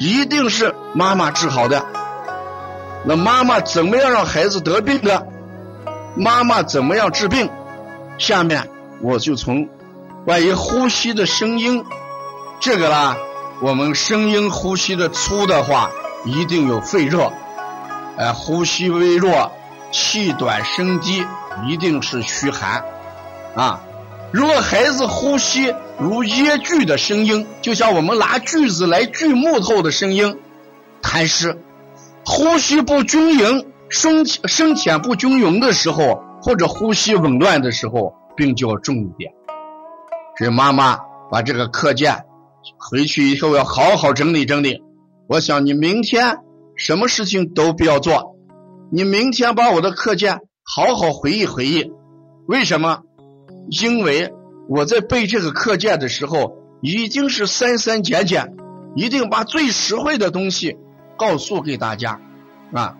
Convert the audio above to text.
一定是妈妈治好的。那妈妈怎么样让孩子得病的？妈妈怎么样治病？下面我就从关于呼吸的声音，这个啦，我们声音呼吸的粗的话，一定有肺热，哎，呼吸微弱、气短、声低，一定是虚寒。啊，如果孩子呼吸如噎锯的声音，就像我们拿锯子来锯木头的声音，痰湿；呼吸不均匀、深深浅不均匀的时候，或者呼吸紊乱的时候，病就要重一点。所以妈妈把这个课件回去以后要好好整理整理。我想你明天什么事情都不要做，你明天把我的课件好好回忆回忆，为什么？因为我在背这个课件的时候，已经是删删减减，一定把最实惠的东西告诉给大家，啊，